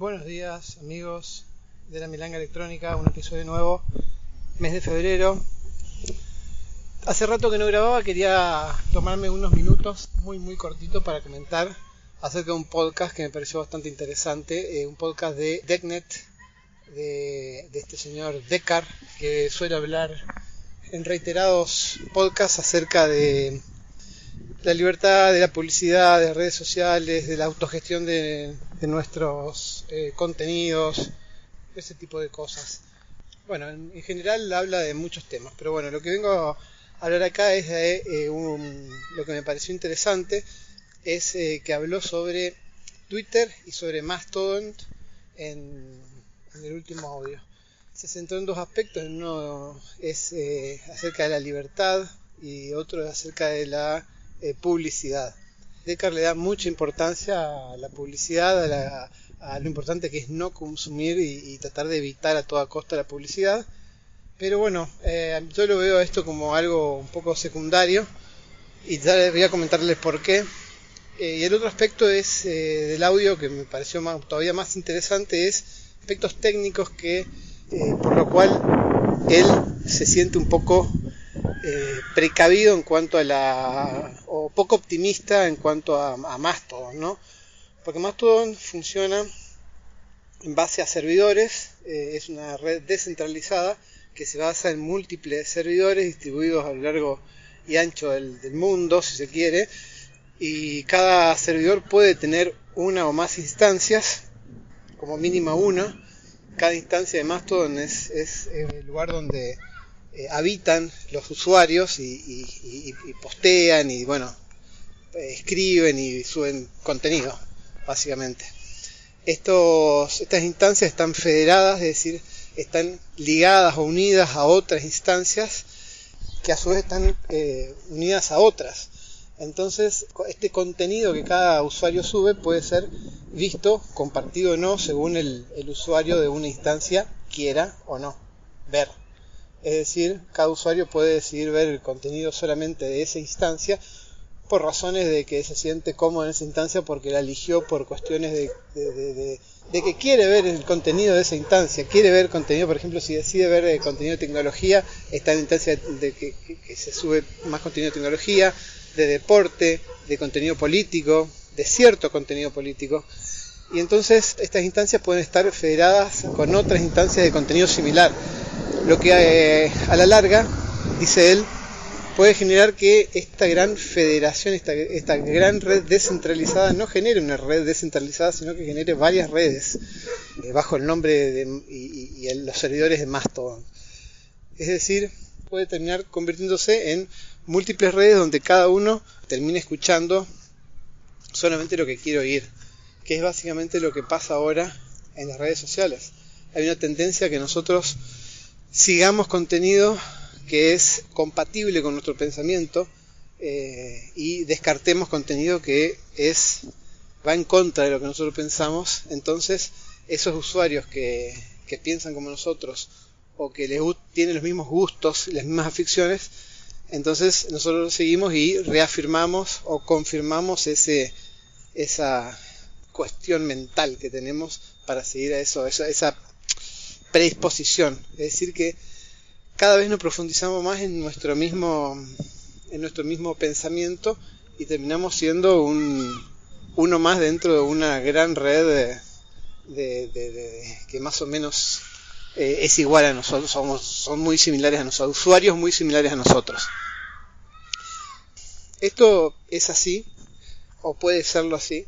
Buenos días amigos de la Milanga Electrónica, un episodio nuevo, mes de febrero. Hace rato que no grababa, quería tomarme unos minutos muy muy cortito para comentar acerca de un podcast que me pareció bastante interesante, eh, un podcast de DeckNet, de, de este señor Deckar, que suele hablar en reiterados podcasts acerca de la libertad de la publicidad, de redes sociales, de la autogestión de, nuestros eh, contenidos, ese tipo de cosas. Bueno, en, general habla de muchos temas, pero bueno, lo que vengo a hablar acá es de eh, lo que me pareció interesante, es eh, que habló sobre Twitter y sobre Mastodon en, el último audio. Se centró en dos aspectos, uno es acerca de la libertad y otro es acerca de la eh, publicidad. Decker le da mucha importancia a la publicidad, a, lo importante que es no consumir y, tratar de evitar a toda costa la publicidad. Pero bueno, eh, yo lo veo esto como algo un poco secundario y ya voy a comentarles por qué. Eh, y el otro aspecto es del audio que me pareció todavía más interesante es aspectos técnicos que por lo cual él se siente un poco eh, precavido en cuanto a la. o poco optimista en cuanto a, a Mastodon, ¿no? Porque Mastodon funciona en base a servidores, eh, es una red descentralizada que se basa en múltiples servidores distribuidos a lo largo y ancho del, mundo, si se quiere, y cada servidor puede tener una o más instancias, como mínima una. Cada instancia de Mastodon es, es el lugar donde eh, habitan los usuarios y, postean y bueno, escriben y suben contenido, básicamente. Estos, estas instancias están federadas, es decir, están ligadas o unidas a otras instancias que a su vez están eh, unidas a otras. Entonces, este contenido que cada usuario sube puede ser visto, compartido o no, según el usuario de una instancia quiera o no ver. Es decir, cada usuario puede decidir ver el contenido solamente de esa instancia por razones de que se siente cómodo en esa instancia porque la eligió por cuestiones de, que quiere ver el contenido de esa instancia, quiere ver contenido, por ejemplo, si decide ver el contenido de tecnología, está en instancia de que, que se sube más contenido de tecnología, de deporte, de contenido político, de cierto contenido político. Y entonces estas instancias pueden estar federadas con otras instancias de contenido similar lo que eh, a la larga, dice él, puede generar que esta gran federación, esta, esta, gran red descentralizada no genere una red descentralizada, sino que genere varias redes eh, bajo el nombre de, y, y, los servidores de Mastodon. Es decir, puede terminar convirtiéndose en múltiples redes donde cada uno termine escuchando solamente lo que quiere oír, que es básicamente lo que pasa ahora en las redes sociales. Hay una tendencia que nosotros sigamos contenido que es compatible con nuestro pensamiento eh, y descartemos contenido que es va en contra de lo que nosotros pensamos entonces esos usuarios que, que piensan como nosotros o que les tienen los mismos gustos las mismas aficiones entonces nosotros seguimos y reafirmamos o confirmamos ese esa cuestión mental que tenemos para seguir a eso esa, esa predisposición. Es decir, que cada vez nos profundizamos más en nuestro mismo, en nuestro mismo pensamiento y terminamos siendo un, uno más dentro de una gran red de, que más o menos eh, es igual a nosotros, somos, son muy similares a nosotros, usuarios muy similares a nosotros. Esto es así, o puede serlo así,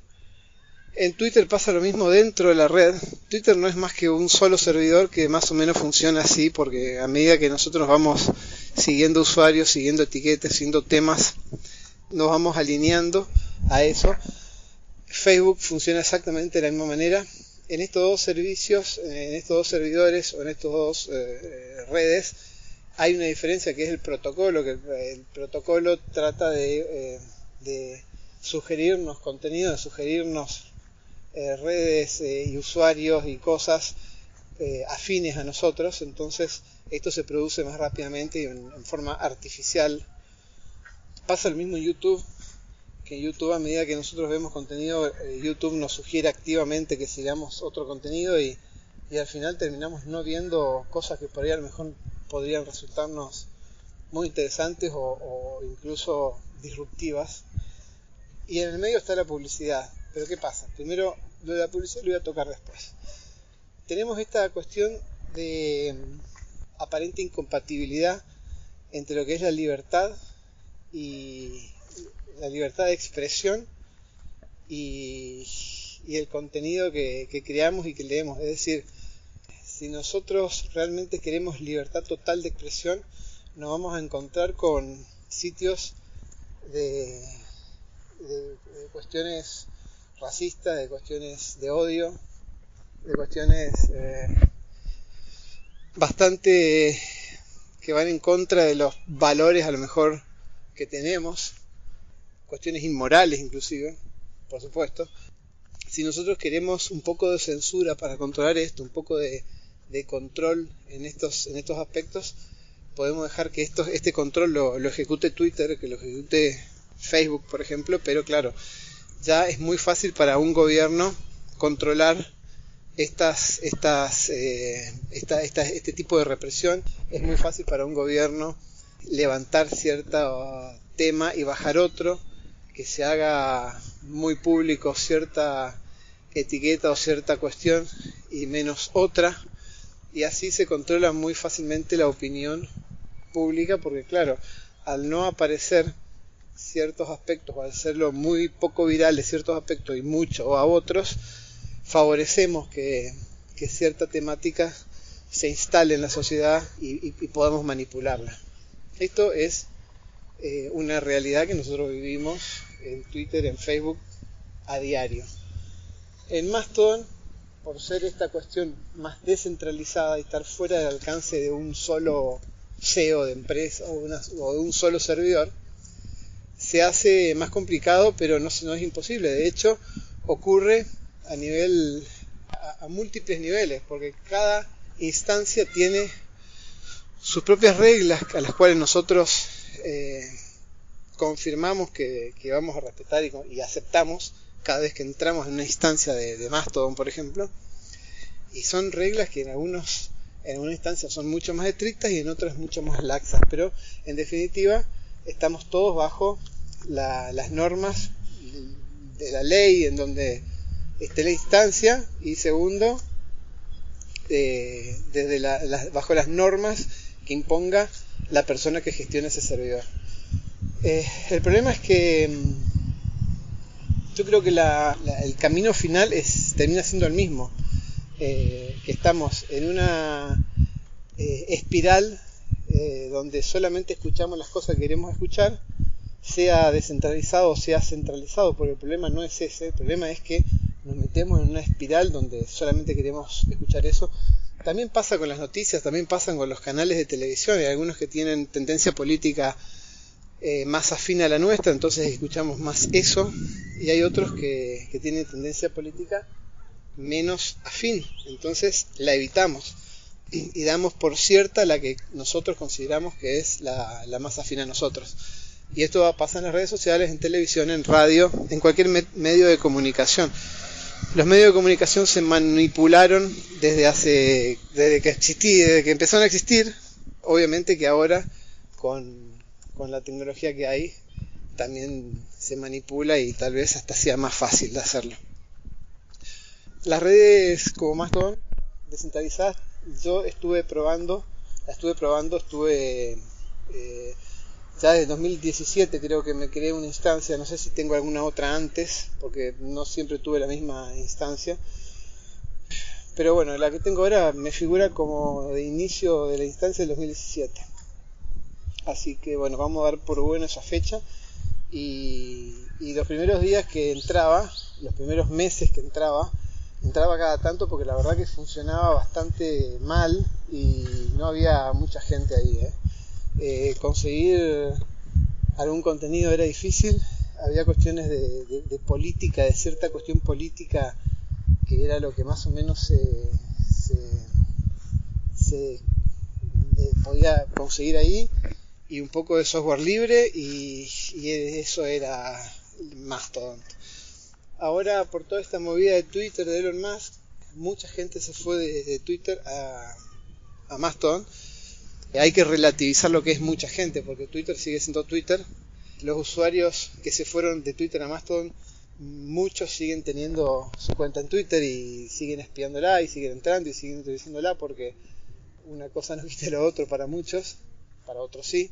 en Twitter pasa lo mismo dentro de la red. Twitter no es más que un solo servidor que más o menos funciona así, porque a medida que nosotros vamos siguiendo usuarios, siguiendo etiquetas, siguiendo temas, nos vamos alineando a eso. Facebook funciona exactamente de la misma manera. En estos dos servicios, en estos dos servidores o en estos dos eh, redes, hay una diferencia que es el protocolo, que el protocolo trata de, eh, de sugerirnos contenido, de sugerirnos eh, redes eh, y usuarios y cosas eh, afines a nosotros, entonces esto se produce más rápidamente y en, forma artificial. Pasa el mismo en YouTube, que YouTube a medida que nosotros vemos contenido, eh, YouTube nos sugiere activamente que sigamos otro contenido y, y al final terminamos no viendo cosas que por ahí a lo mejor podrían resultarnos muy interesantes o, incluso disruptivas. Y en el medio está la publicidad. Pero ¿qué pasa? Primero, lo de la publicidad lo voy a tocar después. Tenemos esta cuestión de mm, aparente incompatibilidad entre lo que es la libertad y la libertad de expresión y, el contenido que, que, creamos y que leemos. Es decir, si nosotros realmente queremos libertad total de expresión, nos vamos a encontrar con sitios de, cuestiones racistas, de cuestiones de odio, de cuestiones eh, bastante que van en contra de los valores a lo mejor que tenemos, cuestiones inmorales inclusive, por supuesto. Si nosotros queremos un poco de censura para controlar esto, un poco de, control en estos, en estos aspectos, podemos dejar que esto, este control lo, ejecute Twitter, que lo ejecute Facebook, por ejemplo, pero claro, ya es muy fácil para un gobierno controlar estas, eh, este tipo de represión. Es muy fácil para un gobierno levantar cierto tema y bajar otro, que se haga muy público cierta etiqueta o cierta cuestión y menos otra y así se controla muy fácilmente la opinión pública porque claro, al no aparecer ciertos aspectos al hacerlo muy poco viral de ciertos aspectos y mucho a otros, favorecemos que, cierta temática se instale en la sociedad y, podamos manipularla. Esto es eh, una realidad que nosotros vivimos en Twitter, en Facebook, a diario. En Mastodon por ser esta cuestión más descentralizada y estar fuera del alcance de un solo CEO de empresa o, de un solo servidor, se hace más complicado, pero no, no es imposible. De hecho, ocurre a nivel a, múltiples niveles, porque cada instancia tiene sus propias reglas a las cuales nosotros eh, confirmamos que, vamos a respetar y aceptamos cada vez que entramos en una instancia de, Mastodon, por ejemplo, y son reglas que en algunos en una instancia son mucho más estrictas y en otras mucho más laxas, pero en definitiva estamos todos bajo las normas de la ley en donde esté la instancia y segundo eh, desde bajo las normas que imponga la persona que gestiona ese servidor. Eh, el problema es que mm, yo creo que el camino final es, termina siendo el mismo. Eh, que estamos en una espiral donde solamente escuchamos las cosas que queremos escuchar, sea descentralizado o sea centralizado, porque el problema no es ese, el problema es que nos metemos en una espiral donde solamente queremos escuchar eso. También pasa con las noticias, también pasa con los canales de televisión, hay algunos que tienen tendencia política eh, más afín a la nuestra, entonces escuchamos más eso, y hay otros que, tienen tendencia política menos afín, entonces la evitamos y, damos por cierta la que nosotros consideramos que es la, más afín a nosotros. Y esto va a pasar en las redes sociales, en televisión, en radio, en cualquier medio de comunicación. Los medios de comunicación se manipularon desde hace, desde que existí, desde que empezaron a existir. Obviamente que ahora con con la tecnología que hay también se manipula y tal vez hasta sea más fácil de hacerlo. Las redes como Mastodon descentralizadas, yo estuve probando, la estuve probando, estuve eh, ya desde 2017 creo que me creé una instancia, no sé si tengo alguna otra antes, porque no siempre tuve la misma instancia. Pero bueno, la que tengo ahora me figura como de inicio de la instancia del 2017. Así que bueno, vamos a dar por buena esa fecha. Y, los primeros días que entraba, los primeros meses que entraba, entraba cada tanto porque la verdad que funcionaba bastante mal y no había mucha gente ahí. ¿eh? Eh, conseguir algún contenido era difícil, había cuestiones de, política, de cierta cuestión política que era lo que más o menos se, se, eh, podía conseguir ahí y un poco de software libre y, eso era Mastodon. Ahora, por toda esta movida de Twitter de Elon Musk, mucha gente se fue de, Twitter a, a Mastodon. Hay que relativizar lo que es mucha gente, porque Twitter sigue siendo Twitter. Los usuarios que se fueron de Twitter a Mastodon, muchos siguen teniendo su cuenta en Twitter y siguen espiándola y siguen entrando y siguen utilizándola porque una cosa no quita lo otro para muchos, para otros sí.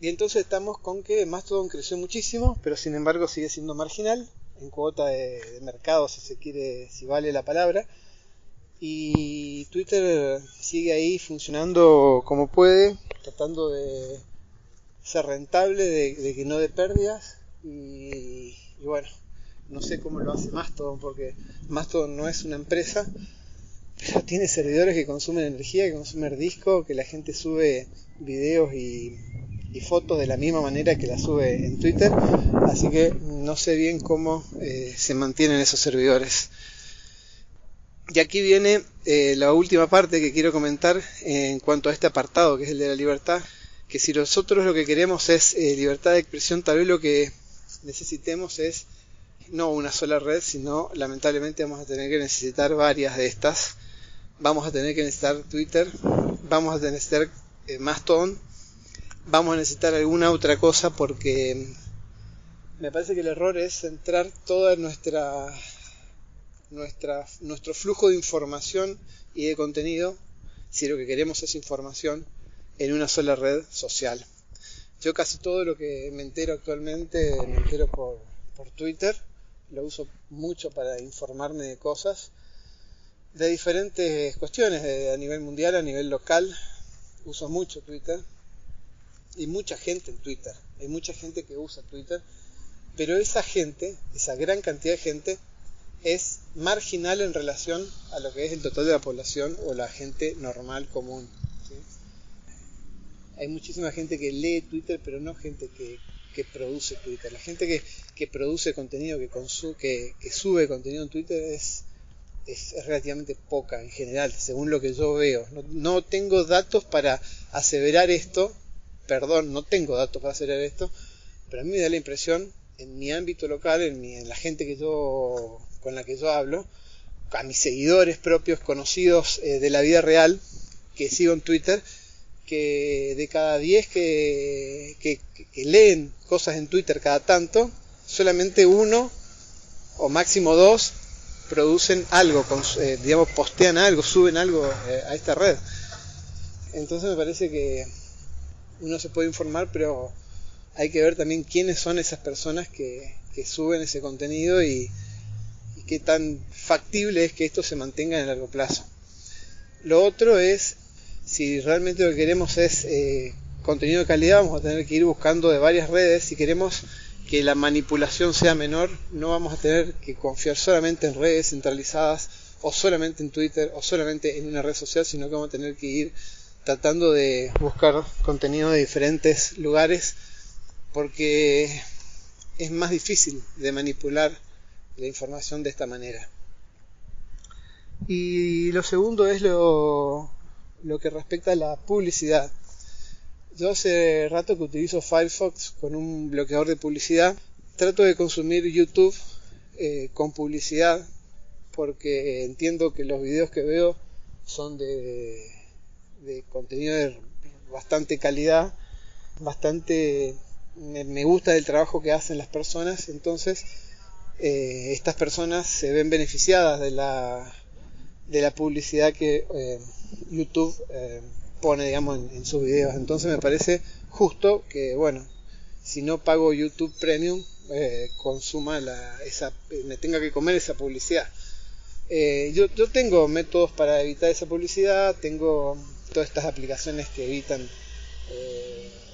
Y entonces estamos con que Mastodon creció muchísimo, pero sin embargo sigue siendo marginal en cuota de, mercado, si se quiere, si vale la palabra. Y Twitter sigue ahí funcionando como puede, tratando de ser rentable, de, que no dé pérdidas. Y, y, bueno, no sé cómo lo hace Mastodon, porque Mastodon no es una empresa, pero tiene servidores que consumen energía, que consumen disco, que la gente sube videos y fotos de la misma manera que la sube en Twitter, así que no sé bien cómo eh, se mantienen esos servidores. Y aquí viene eh, la última parte que quiero comentar en cuanto a este apartado, que es el de la libertad, que si nosotros lo que queremos es eh, libertad de expresión, tal vez lo que necesitemos es no una sola red, sino lamentablemente vamos a tener que necesitar varias de estas. Vamos a tener que necesitar Twitter, vamos a necesitar Mastodon, vamos a necesitar alguna otra cosa porque me parece que el error es centrar toda nuestra, nuestra nuestro flujo de información y de contenido, si lo que queremos es información, en una sola red social. Yo casi todo lo que me entero actualmente me entero por, Twitter, lo uso mucho para informarme de cosas, de diferentes cuestiones, a nivel mundial, a nivel local, uso mucho Twitter, hay mucha gente en Twitter, hay mucha gente que usa Twitter, pero esa gente, esa gran cantidad de gente, es marginal en relación a lo que es el total de la población o la gente normal común. Hay muchísima gente que lee Twitter, pero no gente que, produce Twitter. La gente que, produce contenido, que, que, que, sube contenido en Twitter es, es, relativamente poca en general, según lo que yo veo. no tengo datos para aseverar esto, perdón, no tengo datos para hacer esto, pero a mí me da la impresión, en mi ámbito local, en, en la gente que yo, con la que yo hablo, a mis seguidores propios, conocidos eh, de la vida real, que sigo en Twitter, que de cada 10 que, que, leen cosas en Twitter cada tanto, solamente uno o máximo dos producen algo, eh, digamos, postean algo, suben algo eh, a esta red. Entonces me parece que uno se puede informar, pero hay que ver también quiénes son esas personas que, suben ese contenido y, qué tan factible es que esto se mantenga en el largo plazo. Lo otro es, si realmente lo que queremos es eh, contenido de calidad, vamos a tener que ir buscando de varias redes. Si queremos que la manipulación sea menor, no vamos a tener que confiar solamente en redes centralizadas o solamente en Twitter o solamente en una red social, sino que vamos a tener que ir tratando de buscar contenido de diferentes lugares porque es más difícil de manipular la información de esta manera. Y lo segundo es lo, lo que respecta a la publicidad. Yo hace rato que utilizo Firefox con un bloqueador de publicidad. Trato de consumir YouTube eh, con publicidad porque entiendo que los videos que veo son de de contenido de bastante calidad, bastante me, gusta el trabajo que hacen las personas, entonces eh, estas personas se ven beneficiadas de la, de la publicidad que eh, YouTube eh, pone digamos en, sus videos. Entonces me parece justo que bueno si no pago YouTube Premium consuma la, esa me tenga que comer esa publicidad. Yo, yo tengo métodos para evitar esa publicidad tengo todas estas aplicaciones que evitan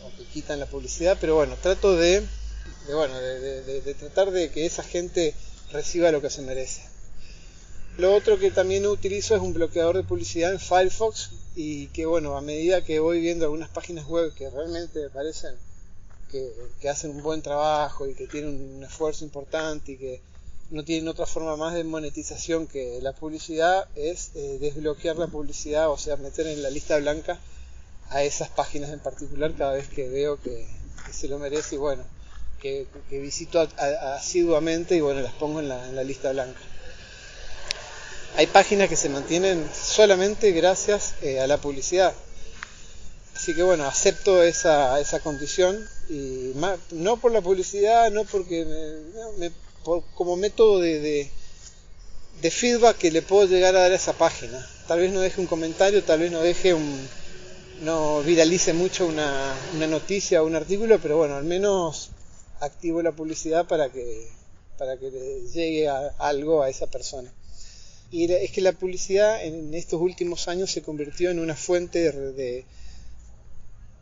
o que quitan la publicidad, pero bueno, trato de, bueno, de, tratar de que esa gente reciba lo que se merece. Lo otro que también utilizo es un bloqueador de publicidad en Firefox y que bueno, a medida que voy viendo algunas páginas web que realmente me parecen que, hacen un buen trabajo y que tienen un esfuerzo importante y que no tienen otra forma más de monetización que la publicidad es eh, desbloquear la publicidad, o sea, meter en la lista blanca a esas páginas en particular cada vez que veo que, se lo merece y bueno, que, visito asiduamente y bueno, las pongo en la, lista blanca. Hay páginas que se mantienen solamente gracias eh, a la publicidad. Así que bueno, acepto esa, esa condición y no por la publicidad, no porque me, como método de, de, feedback que le puedo llegar a dar a esa página. Tal vez no deje un comentario, tal vez no deje un, no viralice mucho una, una noticia o un artículo, pero bueno, al menos activo la publicidad para que, para que le llegue algo a esa persona. Y es que la publicidad en estos últimos años se convirtió en una fuente de,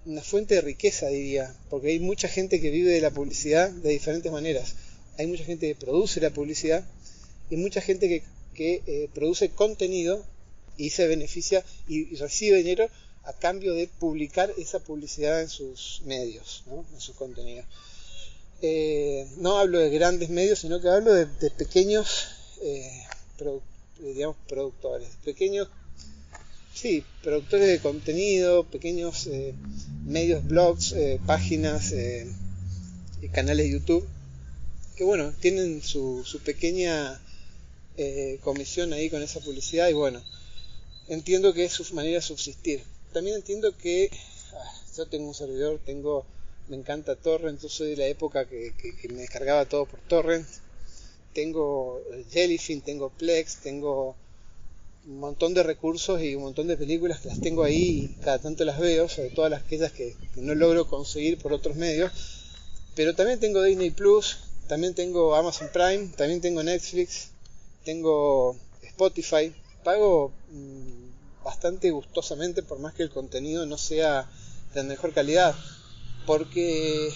una fuente de riqueza, diría, porque hay mucha gente que vive de la publicidad de diferentes maneras. Hay mucha gente que produce la publicidad y mucha gente que, que eh, produce contenido y se beneficia y, recibe dinero a cambio de publicar esa publicidad en sus medios, en sus contenidos. Eh, no hablo de grandes medios, sino que hablo de, pequeños eh, digamos, productores, pequeños, sí, productores de contenido, pequeños eh, medios, blogs, páginas canales de YouTube, que bueno, tienen su, su pequeña comisión ahí con esa publicidad y bueno, entiendo que es su manera de subsistir. También entiendo que ah, yo tengo un servidor, tengo me encanta Torrent, yo soy de la época que, me descargaba todo por Torrent. Tengo eh, Jellyfin, tengo Plex, tengo un montón de recursos y un montón de películas que las tengo ahí y cada tanto las veo, sobre todo las aquellas que, no logro conseguir por otros medios. Pero también tengo Disney Plus, también tengo Amazon Prime, también tengo Netflix, tengo Spotify. Pago mm, bastante gustosamente por más que el contenido no sea de mejor calidad porque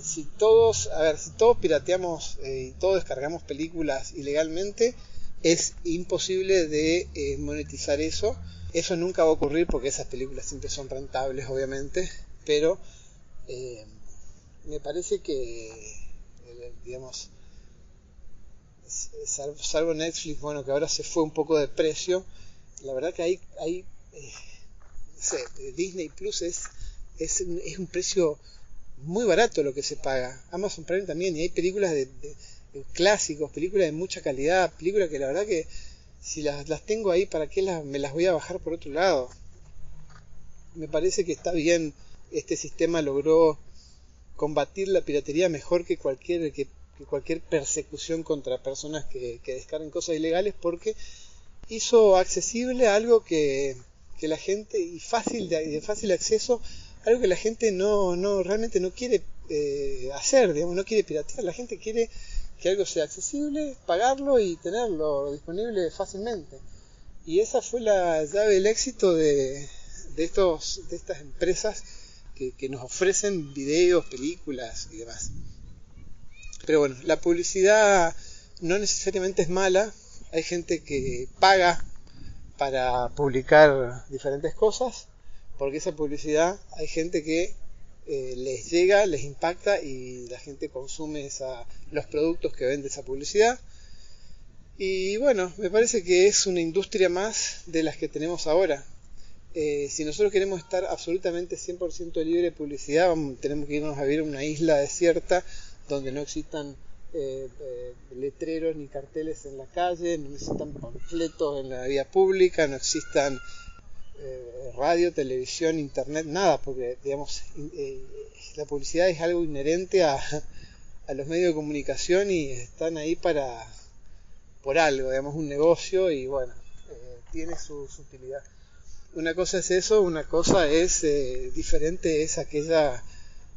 si todos, a ver, si todos pirateamos eh, y todos descargamos películas ilegalmente, es imposible de eh, monetizar eso. Eso nunca va a ocurrir porque esas películas siempre son rentables, obviamente, pero eh, me parece que, digamos, salvo Netflix, bueno, que ahora se fue un poco de precio, la verdad que hay, hay no sé, Disney Plus es es, es un precio muy barato lo que se paga. Amazon Prime también, y hay películas de, clásicos, películas de mucha calidad, películas que la verdad que si las, las tengo ahí, ¿para qué las, me las voy a bajar por otro lado? Me parece que está bien, este sistema logró combatir la piratería mejor que cualquier, que, cualquier persecución contra personas que, que descarguen cosas ilegales porque hizo accesible algo que, que la gente y fácil de, de fácil acceso algo que la gente no, no realmente no quiere eh, hacer, digamos, no quiere piratear, la gente quiere que algo sea accesible, pagarlo y tenerlo disponible fácilmente. Y esa fue la llave del éxito de, de, estos, de estas empresas que, que nos ofrecen videos, películas y demás. Pero bueno, la publicidad no necesariamente es mala, hay gente que paga para publicar diferentes cosas porque esa publicidad hay gente que eh, les llega, les impacta y la gente consume esa, los productos que vende esa publicidad. Y bueno, me parece que es una industria más de las que tenemos ahora. Eh, si nosotros queremos estar absolutamente 100% libre de publicidad, tenemos que irnos a vivir a una isla desierta donde no existan eh, letreros ni carteles en la calle, no existan panfletos en la vía pública, no existan eh, radio, televisión, internet, nada, porque digamos eh, la publicidad es algo inherente a, los medios de comunicación y están ahí para por algo, digamos un negocio y bueno, eh, tiene su, utilidad. Una cosa es eso, una cosa es diferente, es aquella,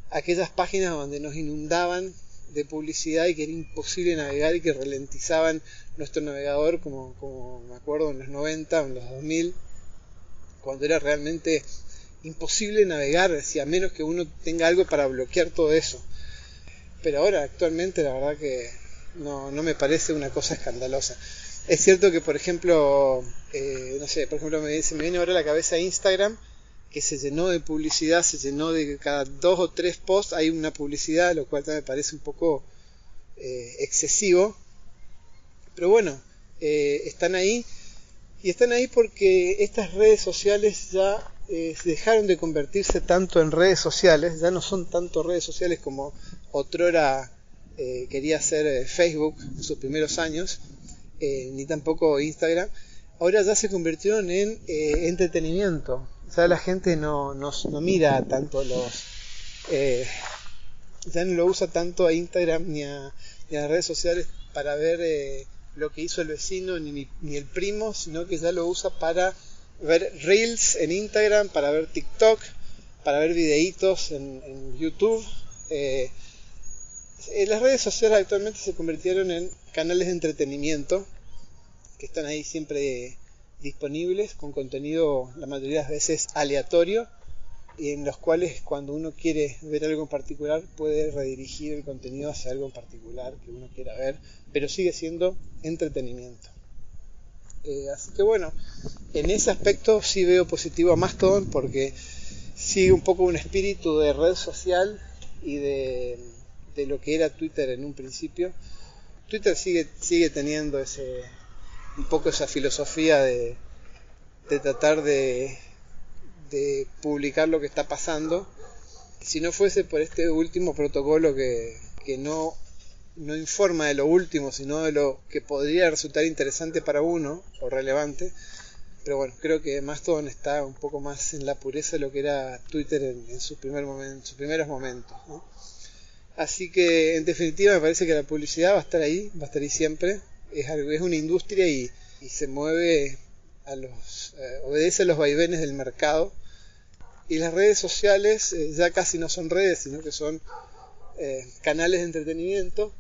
aquellas páginas donde nos inundaban de publicidad y que era imposible navegar y que ralentizaban nuestro navegador como, como me acuerdo en los 90, en los 2000 cuando era realmente imposible navegar, a menos que uno tenga algo para bloquear todo eso. Pero ahora, actualmente, la verdad que no, no me parece una cosa escandalosa. Es cierto que, por ejemplo, eh, no sé, por ejemplo, me, se me viene ahora a la cabeza Instagram, que se llenó de publicidad, se llenó de cada dos o tres posts hay una publicidad, lo cual también me parece un poco eh, excesivo. Pero bueno, eh, están ahí Y están ahí porque estas redes sociales ya eh, dejaron de convertirse tanto en redes sociales, ya no son tanto redes sociales como otrora eh, quería ser eh, Facebook en sus primeros años, ni tampoco Instagram, ahora ya se convirtieron en entretenimiento. O sea, la gente no, no, mira tanto los... ya no lo usa tanto a Instagram ni a, ni a las redes sociales para ver lo que hizo el vecino ni, ni el primo, sino que ya lo usa para ver reels en Instagram, para ver TikTok, para ver videitos en, YouTube. Eh, eh, las redes sociales actualmente se convirtieron en canales de entretenimiento que están ahí siempre disponibles con contenido la mayoría de las veces aleatorio y en los cuales cuando uno quiere ver algo en particular puede redirigir el contenido hacia algo en particular que uno quiera ver, pero sigue siendo entretenimiento. Eh, así que bueno, en ese aspecto sí veo positivo a Mastodon porque sigue un poco un espíritu de red social y de, lo que era Twitter en un principio. Twitter sigue, sigue teniendo ese, un poco esa filosofía de, tratar de, de publicar lo que está pasando. Si no fuese por este último protocolo que, que no no informa de lo último, sino de lo que podría resultar interesante para uno o relevante. Pero bueno, creo que Mastodon está un poco más en la pureza de lo que era Twitter en, sus primeros momentos. Así que en definitiva me parece que la publicidad va a estar ahí, va a estar ahí siempre. Es, algo, es una industria y, se mueve a los, eh, obedece a los vaivenes del mercado. Y las redes sociales eh, ya casi no son redes, sino que son eh, canales de entretenimiento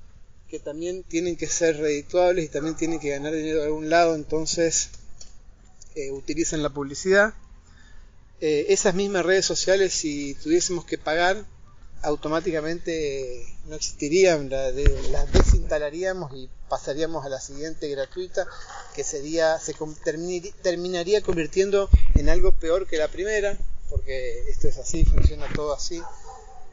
que también tienen que ser redituables y también tienen que ganar dinero de algún lado, entonces eh, utilizan la publicidad. Esas mismas redes sociales, si tuviésemos que pagar, automáticamente no existirían, las desinstalaríamos y pasaríamos a la siguiente gratuita, que sería, se terminaría convirtiendo en algo peor que la primera, porque esto es así, funciona todo así.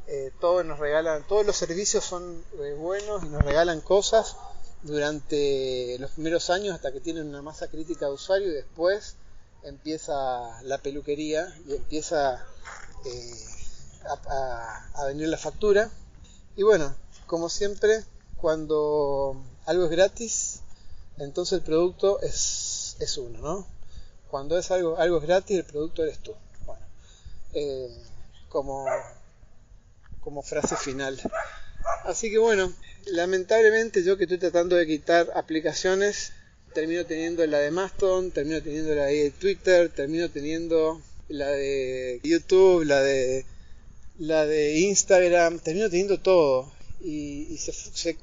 Eh, todos nos regalan, todos los servicios son eh, buenos y nos regalan cosas durante los primeros años hasta que tienen una masa crítica de usuario y después empieza la peluquería y empieza eh, a, venir la factura. Y bueno, como siempre, cuando algo es gratis, entonces el producto es, es uno, ¿no? Cuando es algo, algo es gratis, el producto eres tú. Bueno, como como frase final. Así que bueno, lamentablemente yo que estoy tratando de quitar aplicaciones, termino teniendo la de Mastodon, termino teniendo la de Twitter, termino teniendo la de YouTube, la de la de Instagram, termino teniendo todo y, se, se,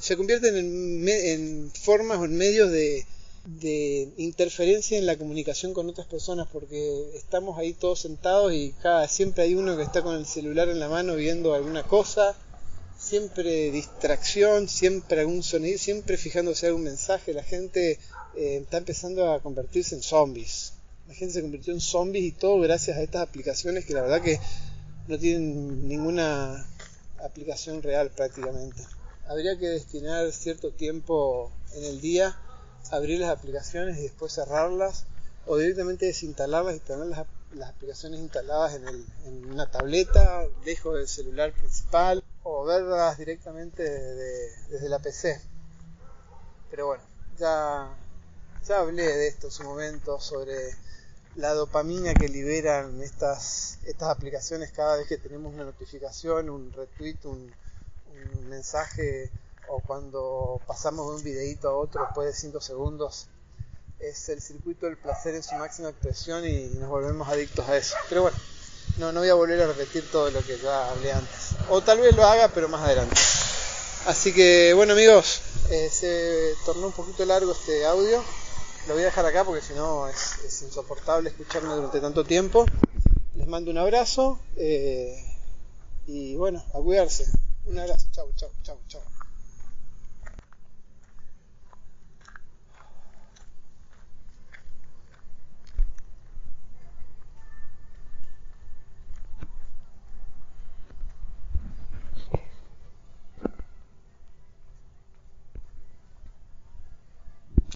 se, convierten en, en formas o en medios de, de interferencia en la comunicación con otras personas porque estamos ahí todos sentados y cada siempre hay uno que está con el celular en la mano viendo alguna cosa siempre distracción siempre algún sonido siempre fijándose algún mensaje. La gente eh, está empezando a convertirse en zombies. La gente se convirtió en zombies y todo gracias a estas aplicaciones que la verdad que no tienen ninguna aplicación real prácticamente habría que destinar cierto tiempo en el día abrir las aplicaciones y después cerrarlas o directamente desinstalarlas y tener las, aplicaciones instaladas en, el, en, una tableta, lejos del celular principal o verlas directamente desde la PC. Pero bueno, ya, ya hablé de esto en su momento sobre la dopamina que liberan estas, estas aplicaciones cada vez que tenemos una notificación, un retweet, un, mensaje o cuando pasamos de un videito a otro después de 5 segundos, es el circuito del placer en su máxima expresión y nos volvemos adictos a eso. Pero bueno, no, no voy a volver a repetir todo lo que ya hablé antes. O tal vez lo haga, pero más adelante. Así que bueno amigos, eh, se tornó un poquito largo este audio. Lo voy a dejar acá porque si no es, insoportable escucharme durante tanto tiempo. Les mando un abrazo eh, y bueno, a cuidarse. Un abrazo, chau, chau, chau, chau.